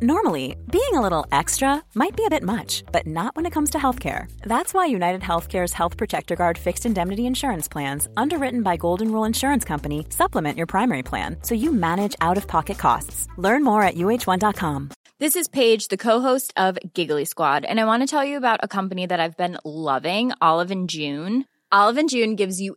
Normally, being a little extra might be a bit much, but not when it comes to healthcare. That's why United Healthcare's Health Protector Guard fixed indemnity insurance plans, underwritten by Golden Rule Insurance Company, supplement your primary plan so you manage out of pocket costs. Learn more at uh1.com. This is Paige, the co-host of Giggly Squad, and I want to tell you about a company that I've been loving, Olive and June. Olive and June gives you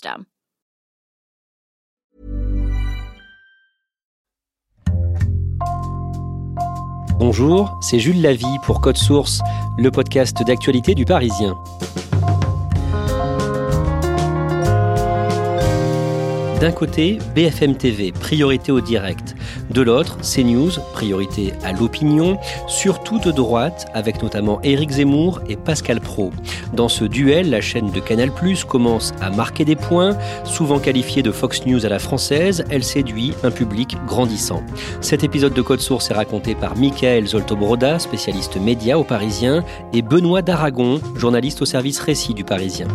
Bonjour, c'est Jules Lavie pour Code Source, le podcast d'actualité du Parisien. D'un côté, BFM TV, priorité au direct. De l'autre, CNews, priorité à l'opinion, surtout de droite, avec notamment Éric Zemmour et Pascal Pro. Dans ce duel, la chaîne de Canal+, commence à marquer des points. Souvent qualifiée de Fox News à la française, elle séduit un public grandissant. Cet épisode de Code Source est raconté par Michael Zoltobroda, spécialiste média au Parisien, et Benoît Daragon, journaliste au service récit du Parisien.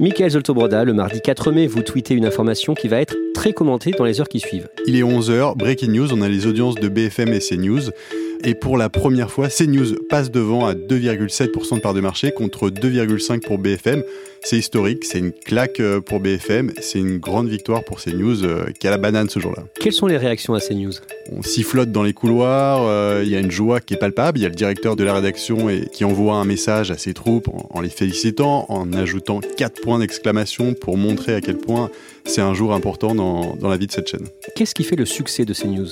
Michael Zoltobroda, le mardi 4 mai, vous tweetez une information qui va être très commentée dans les heures qui suivent. Il est 11h, Breaking News, on a les audiences de BFM et CNews. Et pour la première fois, CNews passe devant à 2,7% de part de marché contre 2,5% pour BFM. C'est historique, c'est une claque euh, pour BFM, c'est une grande victoire pour CNews euh, qui a la banane ce jour-là. Quelles sont les réactions à CNews? On sifflote dans les couloirs, euh, il y a une joie qui est palpable, il y a le directeur de la rédaction et, qui envoie un message à ses troupes en, en les félicitant, en ajoutant 4 points d'exclamation pour montrer à quel point c'est un jour important dans, dans la vie de cette chaîne. Qu'est-ce qui fait le succès de CNews?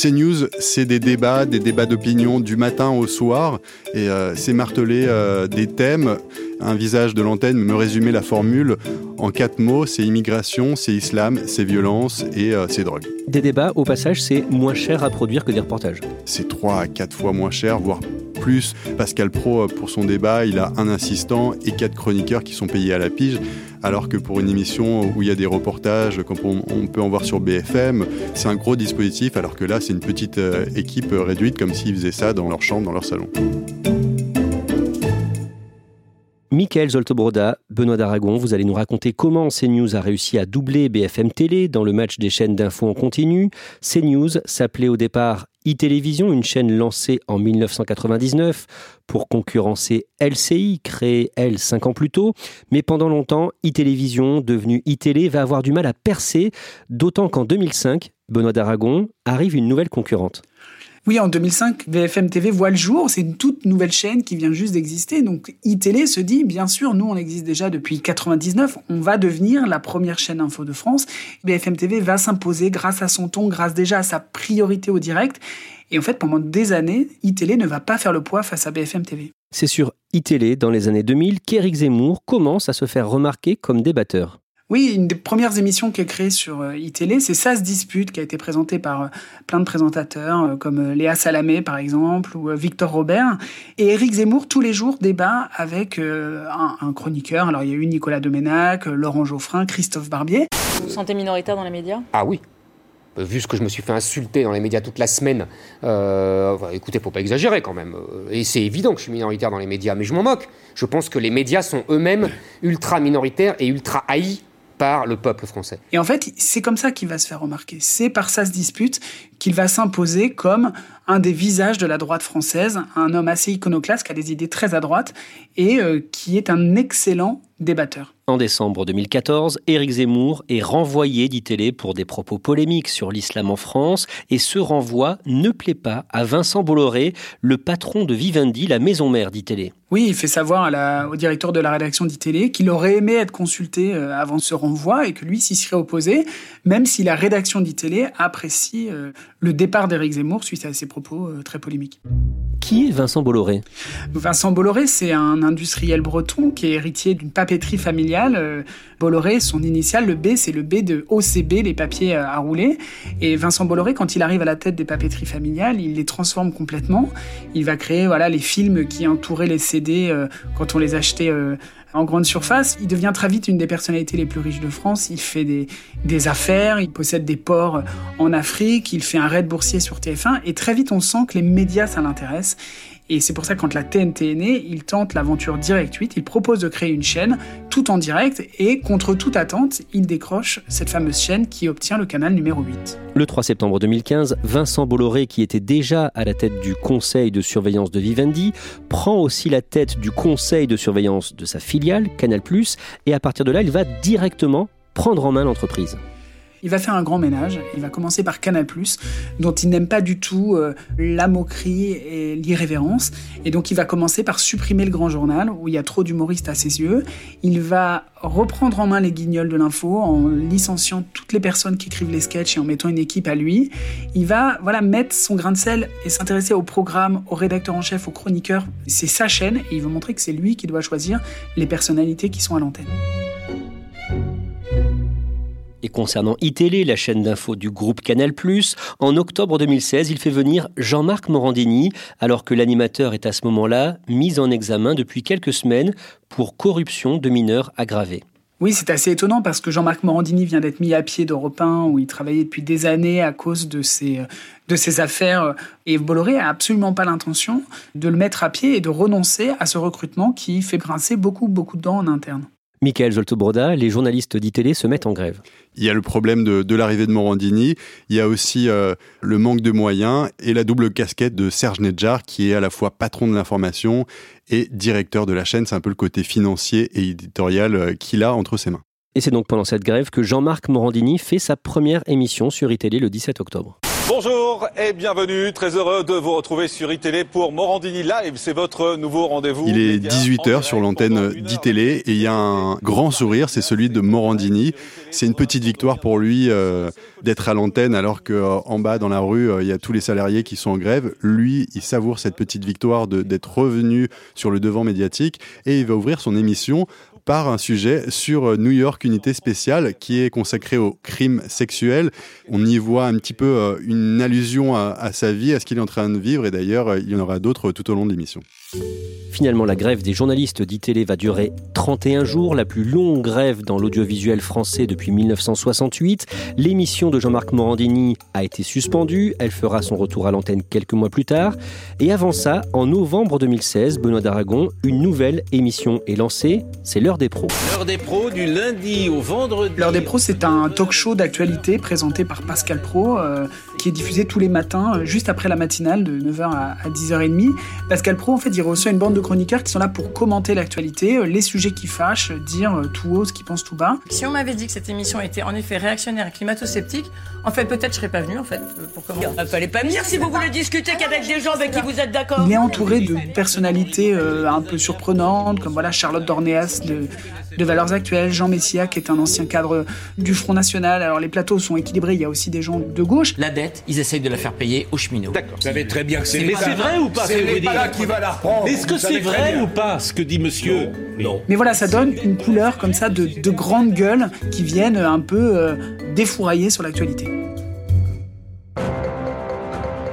CNews, c'est des débats, des débats d'opinion du matin au soir, et euh, c'est marteler euh, des thèmes. Un visage de l'antenne me résumait la formule en quatre mots c'est immigration, c'est islam, c'est violence et euh, c'est drogue. Des débats, au passage, c'est moins cher à produire que des reportages. C'est trois à quatre fois moins cher, voire plus. Pascal Pro, pour son débat, il a un assistant et quatre chroniqueurs qui sont payés à la pige alors que pour une émission où il y a des reportages, comme on, peut en voir sur BFM, c'est un gros dispositif, alors que là, c'est une petite euh, équipe réduite, comme s'ils faisaient ça dans leur chambre, dans leur salon. Michael Zoltobroda, Benoît d'Aragon, vous allez nous raconter comment CNews a réussi à doubler BFM Télé dans le match des chaînes d'infos en continu. CNews s'appelait au départ e-Télévision, une chaîne lancée en 1999 pour concurrencer LCI, créée elle cinq ans plus tôt. Mais pendant longtemps, e-Télévision, devenue e-Télé, va avoir du mal à percer, d'autant qu'en 2005, Benoît d'Aragon arrive une nouvelle concurrente. Oui, en 2005, VFM TV voit le jour. C'est une toute nouvelle chaîne qui vient juste d'exister. Donc, iTélé se dit, bien sûr, nous, on existe déjà depuis 99. On va devenir la première chaîne info de France. BFM TV va s'imposer grâce à son ton, grâce déjà à sa priorité au direct. Et en fait, pendant des années, iTélé ne va pas faire le poids face à BFM TV. C'est sur iTélé, dans les années 2000, qu'Éric Zemmour commence à se faire remarquer comme débatteur. Oui, une des premières émissions qui est créée sur euh, iTélé, c'est Ça se dispute, qui a été présentée par euh, plein de présentateurs, euh, comme Léa Salamé par exemple, ou Victor Robert. Et Éric Zemmour, tous les jours, débat avec un, chroniqueur. Alors il y a eu Nicolas Doménac, Laurent Geoffrin, Christophe Barbier. Vous vous sentez minoritaire dans les médias? Ah oui, vu ce que je me suis fait insulter dans les médias toute la semaine, euh, écoutez, faut pas exagérer quand même. Et c'est évident que je suis minoritaire dans les médias, mais je m'en moque. Je pense que les médias sont eux-mêmes ultra minoritaires et ultra haïs par le peuple français. Et en fait, c'est comme ça qu'il va se faire remarquer. C'est par se dispute qu'il va s'imposer comme un des visages de la droite française, un homme assez iconoclaste qui a des idées très à droite et euh, qui est un excellent débatteur. En décembre 2014, Éric Zemmour est renvoyé d'ITélé pour des propos polémiques sur l'islam en France et ce renvoi ne plaît pas à Vincent Bolloré, le patron de Vivendi, la maison mère d'ITélé. Oui, il fait savoir au directeur de la rédaction d'ITélé qu'il aurait aimé être consulté euh, avant ce renvoi et que lui s'y serait opposé, même si la rédaction d'ITélé apprécie euh, le départ d'Éric Zemmour suite à ses propos propos euh, très polémiques. Qui est Vincent Bolloré? Vincent Bolloré, c'est un industriel breton qui est héritier d'une papeterie familiale. Euh, Bolloré, son initial, le B, c'est le B de OCB, les papiers à rouler. Et Vincent Bolloré, quand il arrive à la tête des papeteries familiales, il les transforme complètement. Il va créer voilà les films qui entouraient les CD quand on les achetait en grande surface. Il devient très vite une des personnalités les plus riches de France. Il fait des, affaires, il possède des ports en Afrique, il fait un raid boursier sur TF1 et très vite on sent que les médias ça l'intéresse. Et c'est pour ça que quand la TNT est née, il tente l'aventure Direct 8, il propose de créer une chaîne tout en direct et contre toute attente, il décroche cette fameuse chaîne qui obtient le canal numéro 8. Le 3 septembre 2015, Vincent Bolloré, qui était déjà à la tête du conseil de surveillance de Vivendi, prend aussi la tête du conseil de surveillance de sa filiale, Canal+, et à partir de là, il va directement prendre en main l'entreprise. Il va faire un grand ménage. Il va commencer par Canal+, dont il n'aime pas du tout euh, la moquerie et l'irrévérence. Et donc il va commencer par supprimer le grand journal, où il y a trop d'humoristes à ses yeux. Il va reprendre en main les guignols de l'info en licenciant toutes les personnes qui écrivent les sketchs et en mettant une équipe à lui. Il va voilà mettre son grain de sel et s'intéresser au programme, au rédacteur en chef, aux chroniqueurs. C'est sa chaîne et il veut montrer que c'est lui qui doit choisir les personnalités qui sont à l'antenne. Concernant iTélé, la chaîne d'info du groupe Canal+, en octobre 2016, il fait venir Jean-Marc Morandini, alors que l'animateur est à ce moment-là mis en examen depuis quelques semaines pour corruption de mineurs aggravée. Oui, c'est assez étonnant parce que Jean-Marc Morandini vient d'être mis à pied d'Europe 1 où il travaillait depuis des années à cause de ses, de ses affaires. Et Bolloré a absolument pas l'intention de le mettre à pied et de renoncer à ce recrutement qui fait grincer beaucoup, beaucoup de dents en interne. Michael Zoltobroda, les journalistes d'ITélé se mettent en grève. Il y a le problème de, l'arrivée de Morandini, il y a aussi euh, le manque de moyens et la double casquette de Serge Nedjar qui est à la fois patron de l'information et directeur de la chaîne. C'est un peu le côté financier et éditorial euh, qu'il a entre ses mains. Et c'est donc pendant cette grève que Jean-Marc Morandini fait sa première émission sur ITélé le 17 octobre. Bonjour et bienvenue. Très heureux de vous retrouver sur iTélé pour Morandini Live. C'est votre nouveau rendez-vous. Il est 18h sur l'antenne d'ITélé et il y a un grand sourire, c'est celui de Morandini. C'est une petite victoire pour lui euh, d'être à l'antenne alors qu'en en bas dans la rue, euh, il y a tous les salariés qui sont en grève. Lui, il savoure cette petite victoire d'être revenu sur le devant médiatique et il va ouvrir son émission par un sujet sur euh, New York Unité Spéciale qui est consacré au crime sexuel. On y voit un petit peu euh, une allusion à, sa vie, à ce qu'il est en train de vivre et d'ailleurs euh, il y en aura d'autres tout au long de l'émission. Finalement, la grève des journalistes d'ITélé va durer 31 jours, la plus longue grève dans l'audiovisuel français depuis 1968. L'émission de Jean-Marc Morandini a été suspendue, elle fera son retour à l'antenne quelques mois plus tard. Et avant ça, en novembre 2016, Benoît d'Aragon, une nouvelle émission est lancée, c'est des pros. L'heure des pros du lundi au vendredi. L'heure des pros, c'est un talk show d'actualité présenté par Pascal Pro, euh, qui est diffusé tous les matins, euh, juste après la matinale de 9h à, 10h30. Pascal Pro, en fait, il reçoit une bande de chroniqueurs qui sont là pour commenter l'actualité, euh, les sujets qui fâchent, dire tout haut ce qu'ils pensent tout bas. Si on m'avait dit que cette émission était en effet réactionnaire et climato-sceptique, en fait, peut-être je serais pas venu, en fait. Pour Il fallait pas venir si vous voulez discuter qu'avec des gens avec qui vous êtes d'accord. Il est entouré de personnalités un peu surprenantes, comme voilà Charlotte Dornéas de, de Valeurs Actuelles, Jean Messia, qui est un ancien cadre du Front National. Alors les plateaux sont équilibrés, il y a aussi des gens de gauche. La dette, ils essayent de la faire payer aux cheminots. D'accord. Vous savez très bien que c'est Mais c'est vrai ou pas C'est l'État qui va la reprendre. Est-ce que c'est vrai ou pas ce que dit monsieur Non. Mais voilà, ça donne une couleur comme ça de, de grandes gueules qui viennent un peu euh, défourailler sur l'actualité.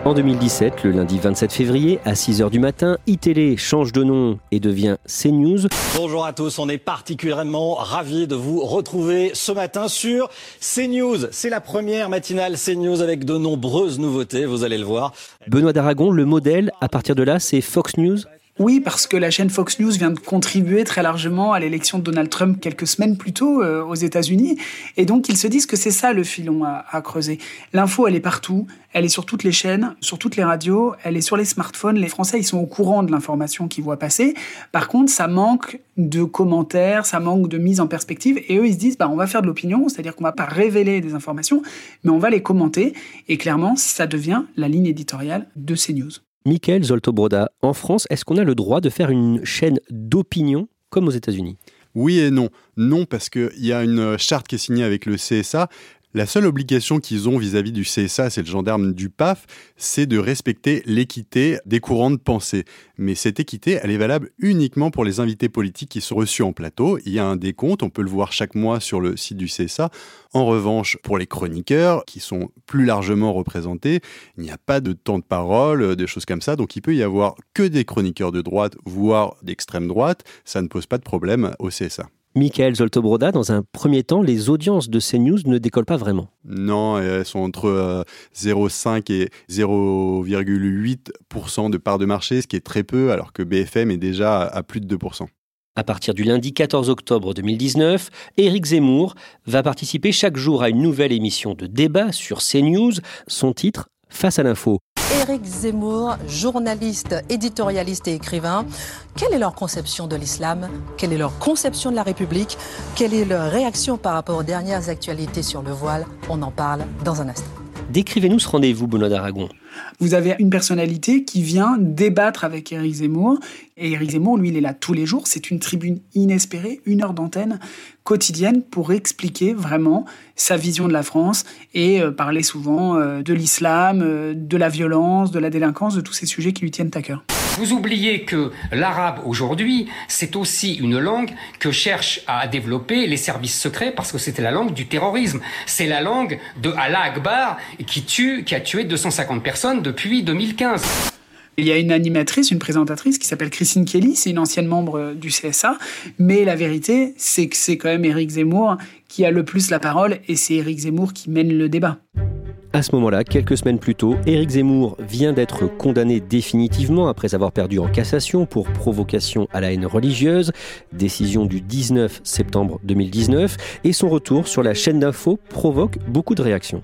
En 2017, le lundi 27 février, à 6h du matin, iTélé change de nom et devient CNews. Bonjour à tous, on est particulièrement ravis de vous retrouver ce matin sur CNews. C'est la première matinale CNews avec de nombreuses nouveautés, vous allez le voir. Benoît d'Aragon, le modèle, à partir de là, c'est Fox News oui, parce que la chaîne Fox News vient de contribuer très largement à l'élection de Donald Trump quelques semaines plus tôt euh, aux États-Unis. Et donc, ils se disent que c'est ça le filon à, creuser. L'info, elle est partout. Elle est sur toutes les chaînes, sur toutes les radios. Elle est sur les smartphones. Les Français, ils sont au courant de l'information qu'ils voient passer. Par contre, ça manque de commentaires, ça manque de mise en perspective. Et eux, ils se disent, bah, on va faire de l'opinion, c'est-à-dire qu'on va pas révéler des informations, mais on va les commenter. Et clairement, ça devient la ligne éditoriale de CNews. Michael Zoltobroda, en France, est-ce qu'on a le droit de faire une chaîne d'opinion comme aux États-Unis? Oui et non. Non, parce qu'il y a une charte qui est signée avec le CSA La seule obligation qu'ils ont vis-à-vis du CSA, c'est le gendarme du PAF, c'est de respecter l'équité des courants de pensée. Mais cette équité, elle est valable uniquement pour les invités politiques qui sont reçus en plateau. Il y a un décompte, on peut le voir chaque mois sur le site du CSA. En revanche, pour les chroniqueurs, qui sont plus largement représentés, il n'y a pas de temps de parole, de choses comme ça. Donc il peut y avoir que des chroniqueurs de droite, voire d'extrême droite. Ça ne pose pas de problème au CSA. Michael Zoltobroda, dans un premier temps, les audiences de CNews ne décollent pas vraiment. Non, elles sont entre 0,5 et 0,8% de part de marché, ce qui est très peu, alors que BFM est déjà à plus de 2%. À partir du lundi 14 octobre 2019, Éric Zemmour va participer chaque jour à une nouvelle émission de débat sur CNews. Son titre, Face à l'info. Éric Zemmour, journaliste, éditorialiste et écrivain. Quelle est leur conception de l'islam? Quelle est leur conception de la République? Quelle est leur réaction par rapport aux dernières actualités sur le voile? On en parle dans un instant. Décrivez-nous ce rendez-vous, Benoît d'Aragon. Vous avez une personnalité qui vient débattre avec Éric Zemmour. Et Éric Zemmour, lui, il est là tous les jours. C'est une tribune inespérée, une heure d'antenne quotidienne pour expliquer vraiment sa vision de la France et euh, parler souvent euh, de l'islam, euh, de la violence, de la délinquance, de tous ces sujets qui lui tiennent à cœur. Vous oubliez que l'arabe aujourd'hui, c'est aussi une langue que cherchent à développer les services secrets parce que c'était la langue du terrorisme. C'est la langue de Allah Akbar qui a tué 250 personnes depuis 2015. Il y a une animatrice, une présentatrice qui s'appelle Christine Kelly, c'est une ancienne membre du CSA, mais la vérité, c'est que c'est quand même Éric Zemmour qui a le plus la parole et c'est Éric Zemmour qui mène le débat. À ce moment-là, quelques semaines plus tôt, Éric Zemmour vient d'être condamné définitivement après avoir perdu en cassation pour provocation à la haine religieuse, décision du 19 septembre 2019, et son retour sur la chaîne d'info provoque beaucoup de réactions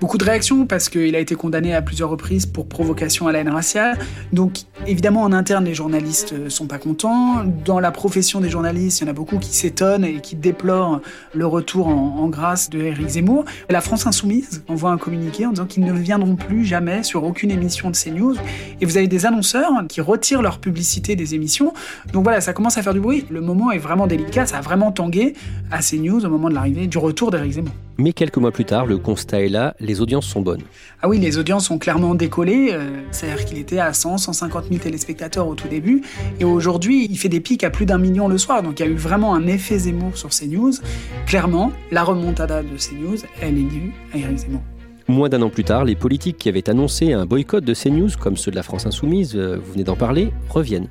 beaucoup de réactions parce qu'il a été condamné à plusieurs reprises pour provocation à la haine raciale. Donc évidemment en interne les journalistes euh, sont pas contents. Dans la profession des journalistes, il y en a beaucoup qui s'étonnent et qui déplorent le retour en, grâce de Éric Zemmour. La France Insoumise envoie un communiqué en disant qu'ils ne viendront plus jamais sur aucune émission de CNews. Et vous avez des annonceurs qui retirent leur publicité des émissions. Donc voilà, ça commence à faire du bruit. Le moment est vraiment délicat, ça a vraiment tangué à CNews au moment de l'arrivée du retour d'Éric Zemmour. Mais quelques mois plus tard, le constat est là, les audiences sont bonnes. Ah oui, les audiences ont clairement décollé. Euh, c'est-à-dire qu'il était à 100, 150 000 téléspectateurs au tout début. Et aujourd'hui, il fait des pics à plus d'un million le soir. Donc il y a eu vraiment un effet Zemmour sur CNews. Clairement, la remontada de CNews, elle est due à Eric Zemmour. Moins d'un an plus tard, les politiques qui avaient annoncé un boycott de CNews, comme ceux de la France Insoumise, euh, vous venez d'en parler, reviennent.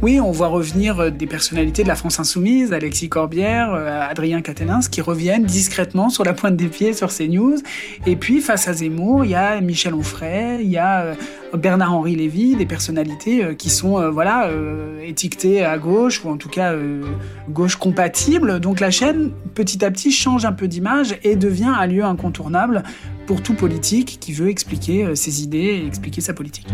Oui, on voit revenir euh, des personnalités de la France Insoumise, Alexis Corbière, euh, Adrien Quatennens, qui reviennent discrètement sur la pointe des pieds sur CNews. Et puis, face à Zemmour, il y a Michel Onfray, il y a Bernard-Henri Lévy, des personnalités qui sont voilà étiquetées à gauche, ou en tout cas gauche compatible. Donc la chaîne, petit à petit, change un peu d'image et devient un lieu incontournable pour tout politique qui veut expliquer euh, ses idées et expliquer sa politique.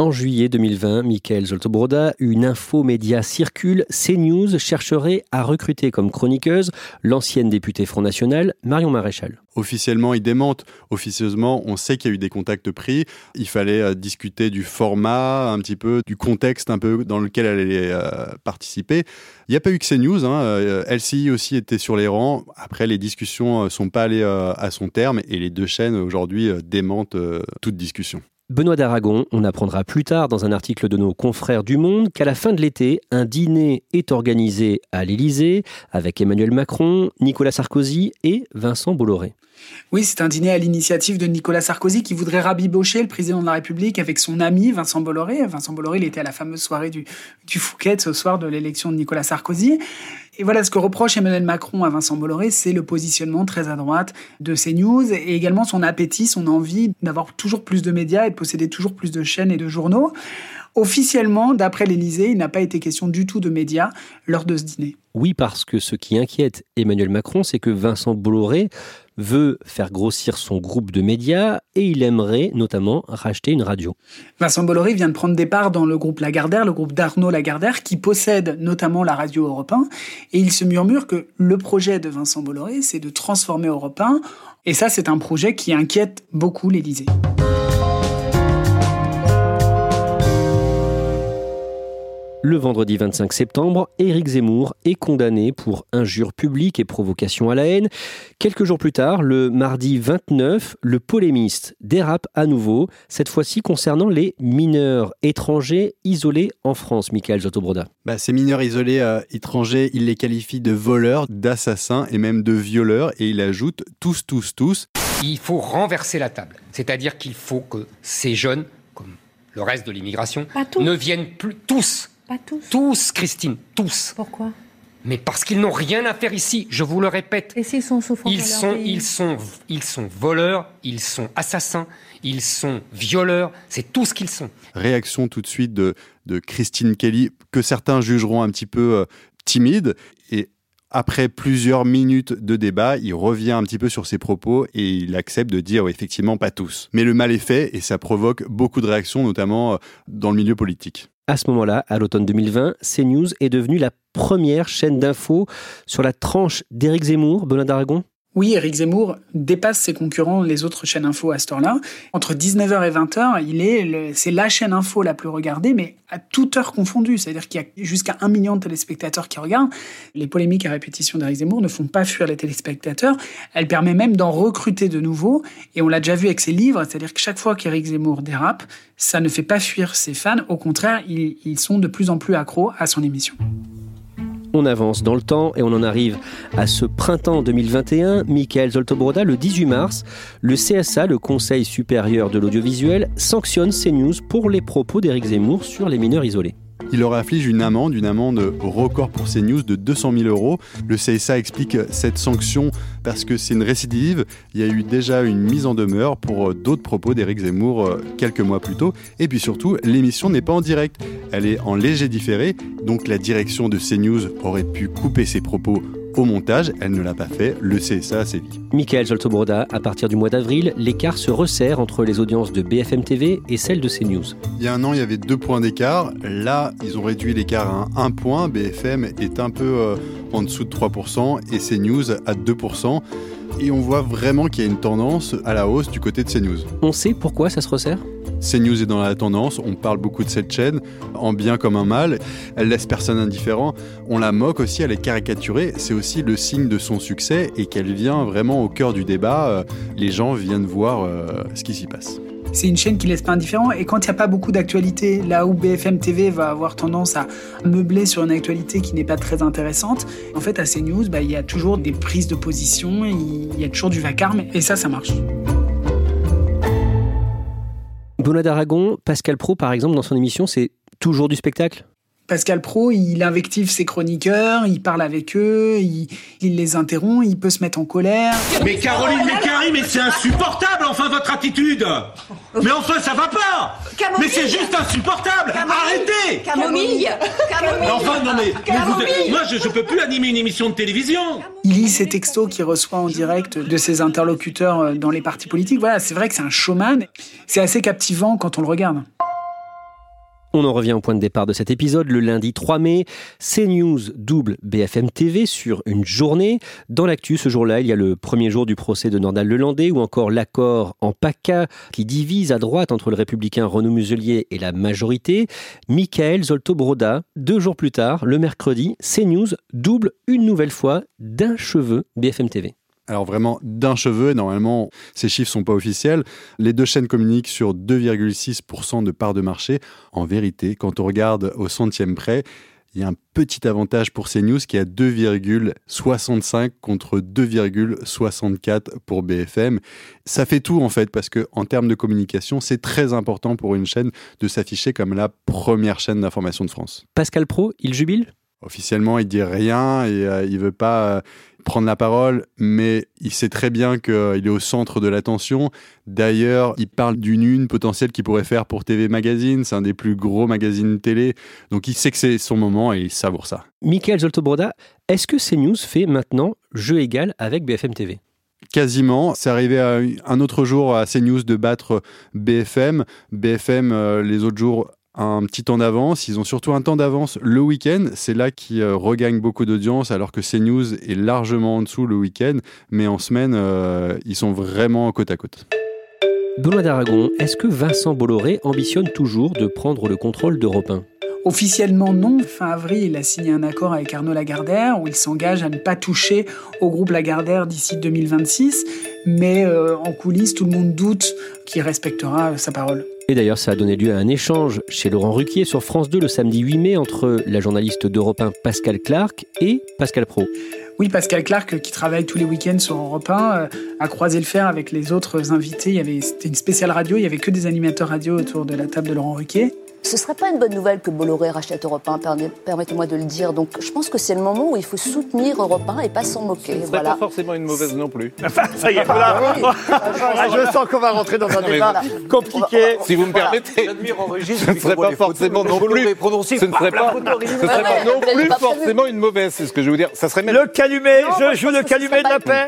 En juillet 2020, Michael Zoltobroda, une info média circule. CNews chercherait à recruter comme chroniqueuse l'ancienne députée Front National, Marion Maréchal. Officiellement, il démente. Officieusement, on sait qu'il y a eu des contacts pris. Il fallait euh, discuter du format, un petit peu, du contexte un peu dans lequel elle allait euh, participer. Il n'y a pas eu que CNews. Hein. Euh, LCI aussi était sur les rangs. Après, les discussions sont pas allées à son terme et les deux chaînes aujourd'hui démentent toute discussion. Benoît d'Aragon, on apprendra plus tard dans un article de nos confrères du Monde qu'à la fin de l'été, un dîner est organisé à l'Élysée avec Emmanuel Macron, Nicolas Sarkozy et Vincent Bolloré. Oui, c'est un dîner à l'initiative de Nicolas Sarkozy qui voudrait rabibocher le président de la République avec son ami Vincent Bolloré. Vincent Bolloré, il était à la fameuse soirée du, du Fouquet ce soir de l'élection de Nicolas Sarkozy. Et voilà ce que reproche Emmanuel Macron à Vincent Bolloré, c'est le positionnement très à droite de CNews et également son appétit, son envie d'avoir toujours plus de médias et de posséder toujours plus de chaînes et de journaux. Officiellement, d'après l'Élysée, il n'a pas été question du tout de médias lors de ce dîner. Oui, parce que ce qui inquiète Emmanuel Macron, c'est que Vincent Bolloré veut faire grossir son groupe de médias et il aimerait notamment racheter une radio. Vincent Bolloré vient de prendre des parts dans le groupe Lagardère, le groupe d'Arnaud Lagardère, qui possède notamment la radio Europe 1. Et il se murmure que le projet de Vincent Bolloré, c'est de transformer Europe 1. Et ça, c'est un projet qui inquiète beaucoup l'Élysée. Le vendredi 25 septembre, Éric Zemmour est condamné pour injure publique et provocation à la haine. Quelques jours plus tard, le mardi 29, le polémiste dérape à nouveau, cette fois-ci concernant les mineurs étrangers isolés en France, Michael Zotobroda. Bah, ces mineurs isolés euh, étrangers, il les qualifie de voleurs, d'assassins et même de violeurs et il ajoute tous, tous, tous. Il faut renverser la table. C'est-à-dire qu'il faut que ces jeunes, comme le reste de l'immigration, ne viennent plus tous. Pas tous. Tous, Christine, tous. Pourquoi? Mais parce qu'ils n'ont rien à faire ici, je vous le répète. Et s'ils sont souffrants Ils dans leur sont, pays ils sont, ils sont voleurs, ils sont assassins, ils sont violeurs, c'est tout ce qu'ils sont. Réaction tout de suite de, de Christine Kelly, que certains jugeront un petit peu euh, timide. Et après plusieurs minutes de débat, il revient un petit peu sur ses propos et il accepte de dire oui, effectivement pas tous. Mais le mal est fait et ça provoque beaucoup de réactions, notamment euh, dans le milieu politique. À ce moment-là, à l'automne 2020, CNews est devenue la première chaîne d'infos sur la tranche d'Éric Zemmour, Benoît d'Aragon? Oui, Éric Zemmour dépasse ses concurrents, les autres chaînes info à ce heure-là. Entre 19h et 20h, il est le- c'est la chaîne info la plus regardée, mais à toute heure confondue. C'est-à-dire qu'il y a jusqu'à un million de téléspectateurs qui regardent. Les polémiques à répétition d'Éric Zemmour ne font pas fuir les téléspectateurs. Elle permet même d'en recruter de nouveaux. Et on l'a déjà vu avec ses livres. C'est-à-dire que chaque fois qu'Éric Zemmour dérape, ça ne fait pas fuir ses fans. Au contraire, ils sont de plus en plus accros à son émission. On avance dans le temps et on en arrive à ce printemps 2021. Michael Zoltobroda, le 18 mars, le CSA, le Conseil supérieur de l'audiovisuel, sanctionne CNews pour les propos d'Éric Zemmour sur les mineurs isolés. Il leur afflige une amende, une amende record pour CNews de 200 000 euros. Le CSA explique cette sanction parce que c'est une récidive. Il y a eu déjà une mise en demeure pour euh, d'autres propos d'Éric Zemmour euh, quelques mois plus tôt. Et puis surtout, l'émission n'est pas en direct. Elle est en léger différé. Donc la direction de CNews aurait pu couper ses propos au montage. Elle ne l'a pas fait. Le CSA a sévi. Michael Zoltobroda, à partir du mois d'avril, l'écart se resserre entre les audiences de BFM TV et celles de CNews. Il y a un an, il y avait deux points d'écart. Là, ils ont réduit l'écart à un point. BFM est un peu euh, en dessous de 3% et CNews à 2%. Et on voit vraiment qu'il y a une tendance à la hausse du côté de CNews. On sait pourquoi ça se resserre? CNews est dans la tendance, on parle beaucoup de cette chaîne, en bien comme en mal, elle laisse personne indifférent, on la moque aussi, elle est caricaturée, c'est aussi le signe de son succès et qu'elle vient vraiment au cœur du débat, euh, les gens viennent voir euh, ce qui s'y passe. C'est une chaîne qui laisse pas indifférent. Et quand il n'y a pas beaucoup d'actualité, là où BFM TV va avoir tendance à meubler sur une actualité qui n'est pas très intéressante, en fait, à CNews, bah, il y a toujours des prises de position, il y a toujours du vacarme, et ça, ça marche. Benoît d'Aragon, Pascal Pro, par exemple, dans son émission, c'est toujours du spectacle? Pascal Pro, il invective ses chroniqueurs, il parle avec eux, il, il les interrompt, il peut se mettre en colère. Mais Caroline Mais c'est insupportable, enfin, votre attitude. Mais enfin, ça va pas. Mais c'est juste insupportable. Arrêtez. Camomille. Camomille. Mais enfin, non mais, mais vous- Camomille. moi, je, je peux plus animer une émission de télévision. Il lit ses textos qu'il reçoit en direct de ses interlocuteurs euh, dans les partis politiques. Voilà, c'est vrai que c'est un showman. C'est assez captivant quand on le regarde. On en revient au point de départ de cet épisode, le lundi 3 mai. CNews double BFM TV sur une journée. Dans l'actu, ce jour-là, il y a le premier jour du procès de Nordal Lelandais ou encore l'accord en PACA qui divise à droite entre le républicain Renaud Muselier et la majorité. Michael Zolto-Broda, deux jours plus tard, le mercredi, CNews double une nouvelle fois d'un cheveu BFM TV. Alors vraiment d'un cheveu, normalement ces chiffres sont pas officiels. Les deux chaînes communiquent sur 2,6% de part de marché. En vérité, quand on regarde au centième près, il y a un petit avantage pour CNews qui est à 2,65 contre 2,64 pour BFM. Ça fait tout en fait parce que en termes de communication, c'est très important pour une chaîne de s'afficher comme la première chaîne d'information de France. Pascal Pro, il jubile? Officiellement, il dit rien et euh, il veut pas euh, prendre la parole, mais il sait très bien qu'il est au centre de l'attention. D'ailleurs, il parle d'une une potentielle qu'il pourrait faire pour TV Magazine. C'est un des plus gros magazines télé. Donc il sait que c'est son moment et il savoure ça. Michael Zolto-Broda, est-ce que CNews fait maintenant jeu égal avec BFM TV Quasiment. C'est arrivé à un autre jour à CNews de battre BFM. BFM, euh, les autres jours, un petit temps d'avance. Ils ont surtout un temps d'avance le week-end. C'est là qu'ils euh, regagnent beaucoup d'audience, alors que CNews est largement en dessous le week-end. Mais en semaine, euh, ils sont vraiment côte à côte. Benoît d'Aragon, est-ce que Vincent Bolloré ambitionne toujours de prendre le contrôle d'Europe 1 Officiellement non. Fin avril, il a signé un accord avec Arnaud Lagardère où il s'engage à ne pas toucher au groupe Lagardère d'ici 2026. Mais euh, en coulisses, tout le monde doute qu'il respectera sa parole. Et d'ailleurs, ça a donné lieu à un échange chez Laurent Ruquier sur France 2 le samedi 8 mai entre la journaliste d'Europe 1 Pascal Clark et Pascal Pro. Oui, Pascal Clark, qui travaille tous les week-ends sur Europe 1, euh, a croisé le fer avec les autres invités. C'était une spéciale radio, il y avait que des animateurs radio autour de la table de Laurent Ruquier. Ce serait pas une bonne nouvelle que Bolloré rachète Europe 1, permettez-moi de le dire. Donc je pense que c'est le moment où il faut soutenir Europe 1 et pas s'en moquer. Ce voilà. pas forcément une mauvaise non plus. ça y est, voilà. Ah, je sens qu'on va rentrer dans un débat compliqué. Si vous me permettez, ce ne serait pas forcément non plus. Ce ne serait pas, ce serait pas non plus forcément une mauvaise. C'est ce que je veux dire. Ça serait même... Le calumet, je joue le calumet de la paix.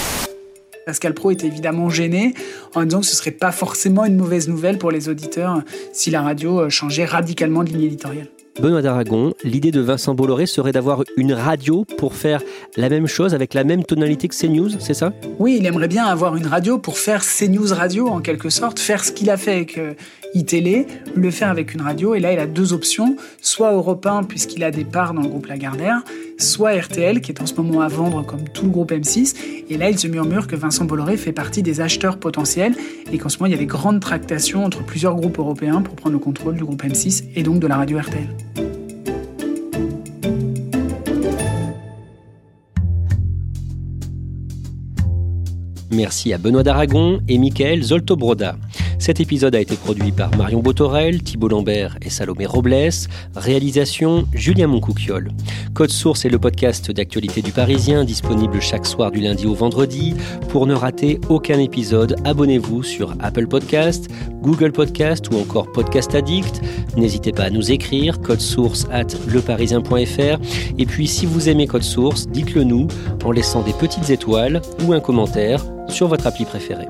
Pascal Pro était évidemment gêné en disant que ce serait pas forcément une mauvaise nouvelle pour les auditeurs si la radio euh, changeait radicalement de ligne éditoriale. Benoît d'Aragon, l'idée de Vincent Bolloré serait d'avoir une radio pour faire la même chose avec la même tonalité que CNews, c'est ça? Oui, il aimerait bien avoir une radio pour faire CNews Radio en quelque sorte, faire ce qu'il a fait avec euh, iTélé, le faire avec une radio. Et là, il a deux options, soit Europe 1 puisqu'il a des parts dans le groupe Lagardère, soit RTL qui est en ce moment à vendre comme tout le groupe M6. Et là, il se murmure que Vincent Bolloré fait partie des acheteurs potentiels et qu'en ce moment, il y a des grandes tractations entre plusieurs groupes européens pour prendre le contrôle du groupe M6 et donc de la radio RTL. Merci à Benoît d'Aragon et Michael Zoltobroda. Cet épisode a été produit par Marion Botorel, Thibault Lambert et Salomé Robles. Réalisation Julien Moncouquiole. Code Source est le podcast d'actualité du Parisien, disponible chaque soir du lundi au vendredi. Pour ne rater aucun épisode, abonnez-vous sur Apple Podcast, Google Podcast ou encore Podcast Addict. N'hésitez pas à nous écrire, code source at leparisien.fr. Et puis, si vous aimez Code Source, dites-le nous en laissant des petites étoiles ou un commentaire sur votre appli préférée.